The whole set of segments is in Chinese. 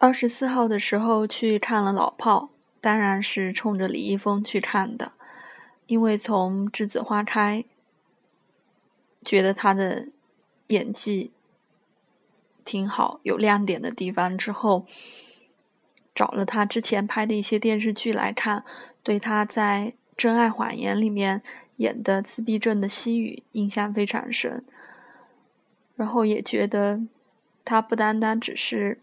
二十四号的时候去看了《老炮》，当然是冲着李易峰去看的，因为从《栀子花开》觉得他的演技挺好，有亮点的地方之后。找了他之前拍的一些电视剧来看，对他在《真爱谎言》里面演的自闭症的西语印象非常深。然后也觉得他不单单只是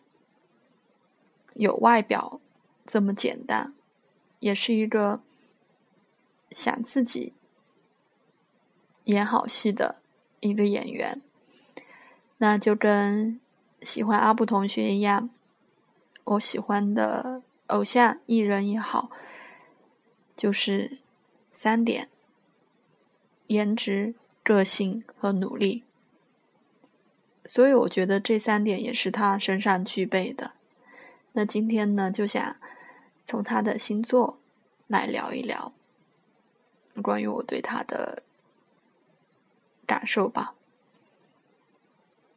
有外表这么简单，也是一个想自己演好戏的一个演员。那就跟喜欢阿布同学一样。我喜欢的偶像艺人也好，就是三点：颜值、个性和努力。所以我觉得这三点也是他身上具备的。那今天呢，就想从他的星座来聊一聊关于我对他的感受吧。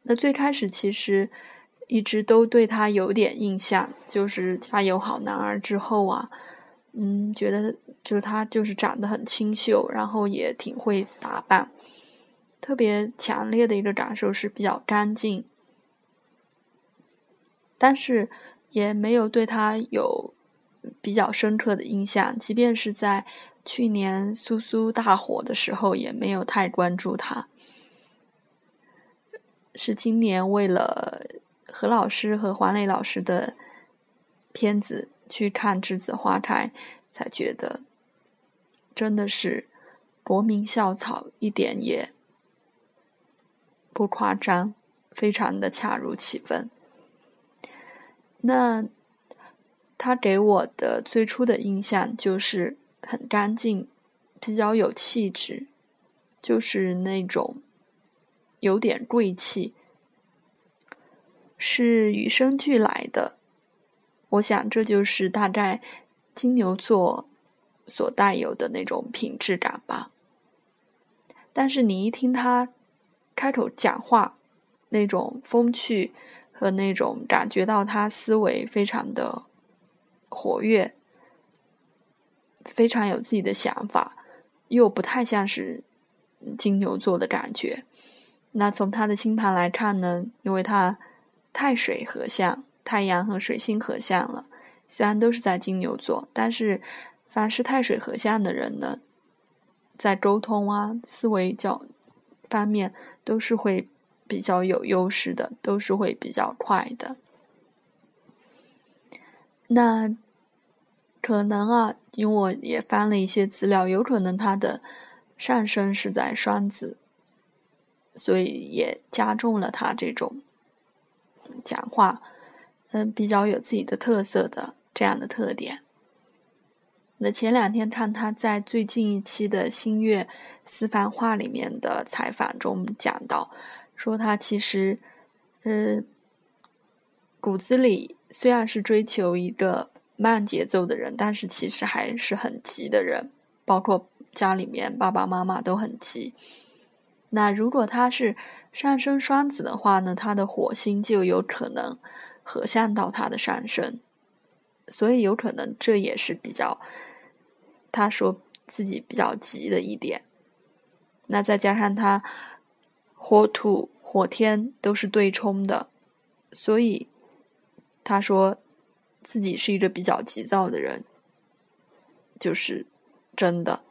那最开始其实。一直都对他有点印象，就是《加油好男儿》之后啊，嗯，觉得就是他就是长得很清秀，然后也挺会打扮。特别强烈的一个感受是比较干净，但是也没有对他有比较深刻的印象。即便是在去年苏苏大火的时候，也没有太关注他。是今年为了。何老师和黄磊老师的片子去看《栀子花开》，才觉得真的是国民校草，一点也不夸张，非常的恰如其分。那他给我的最初的印象就是很干净，比较有气质，就是那种有点贵气。是与生俱来的，我想这就是大概金牛座所带有的那种品质感吧。但是你一听他开口讲话，那种风趣和那种感觉到他思维非常的活跃，非常有自己的想法，又不太像是金牛座的感觉。那从他的星盘来看呢，因为他。太水合相，太阳和水星合相了。虽然都是在金牛座，但是凡是太水合相的人呢，在沟通啊、思维较方面都是会比较有优势的，都是会比较快的。那可能啊，因为我也翻了一些资料，有可能他的上升是在双子，所以也加重了他这种。讲话，嗯，比较有自己的特色的这样的特点。那前两天看他在最近一期的《星月私房话》里面的采访中讲到，说他其实，呃，骨子里虽然是追求一个慢节奏的人，但是其实还是很急的人，包括家里面爸爸妈妈都很急。那如果他是上升双子的话呢，他的火星就有可能合相到他的上升，所以有可能这也是比较他说自己比较急的一点。那再加上他火土火天都是对冲的，所以他说自己是一个比较急躁的人，就是真的。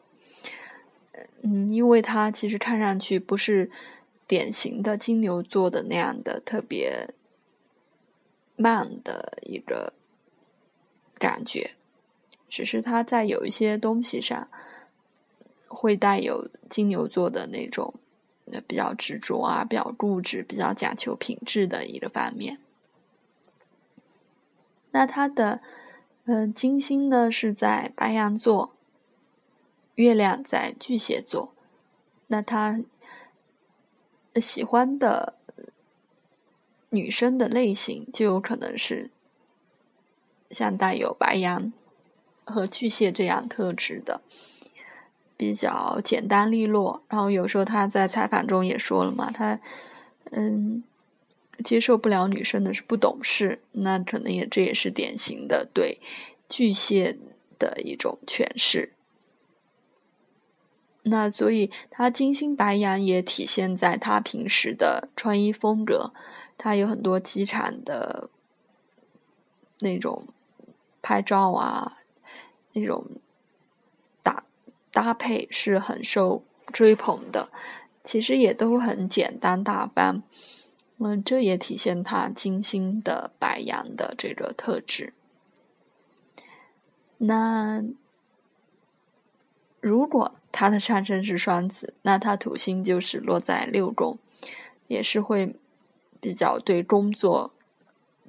嗯，因为他其实看上去不是典型的金牛座的那样的特别慢的一个感觉，只是他在有一些东西上会带有金牛座的那种比较执着啊、比较固执、比较讲求品质的一个方面。那他的嗯金星呢是在白羊座。月亮在巨蟹座，那他喜欢的女生的类型就有可能是像带有白羊和巨蟹这样特质的，比较简单利落。然后有时候他在采访中也说了嘛，他嗯接受不了女生的是不懂事，那可能也这也是典型的对巨蟹的一种诠释。那所以他金星白羊也体现在他平时的穿衣风格，他有很多机场的那种拍照啊，那种搭配是很受追捧的。其实也都很简单大方，嗯，这也体现他金星的白羊的这个特质。那如果他的上升是双子，那他土星就是落在六宫，也是会比较对工作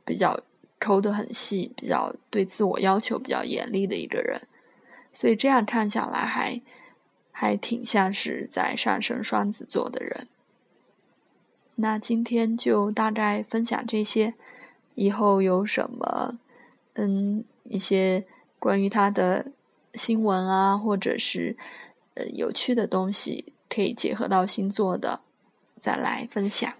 比较抠的很细，比较对自我要求比较严厉的一个人。所以这样看下来还。还挺像是在上升双子座的人。那今天就大概分享这些，以后有什么嗯一些关于他的新闻啊，或者是呃有趣的东西，可以结合到星座的，再来分享。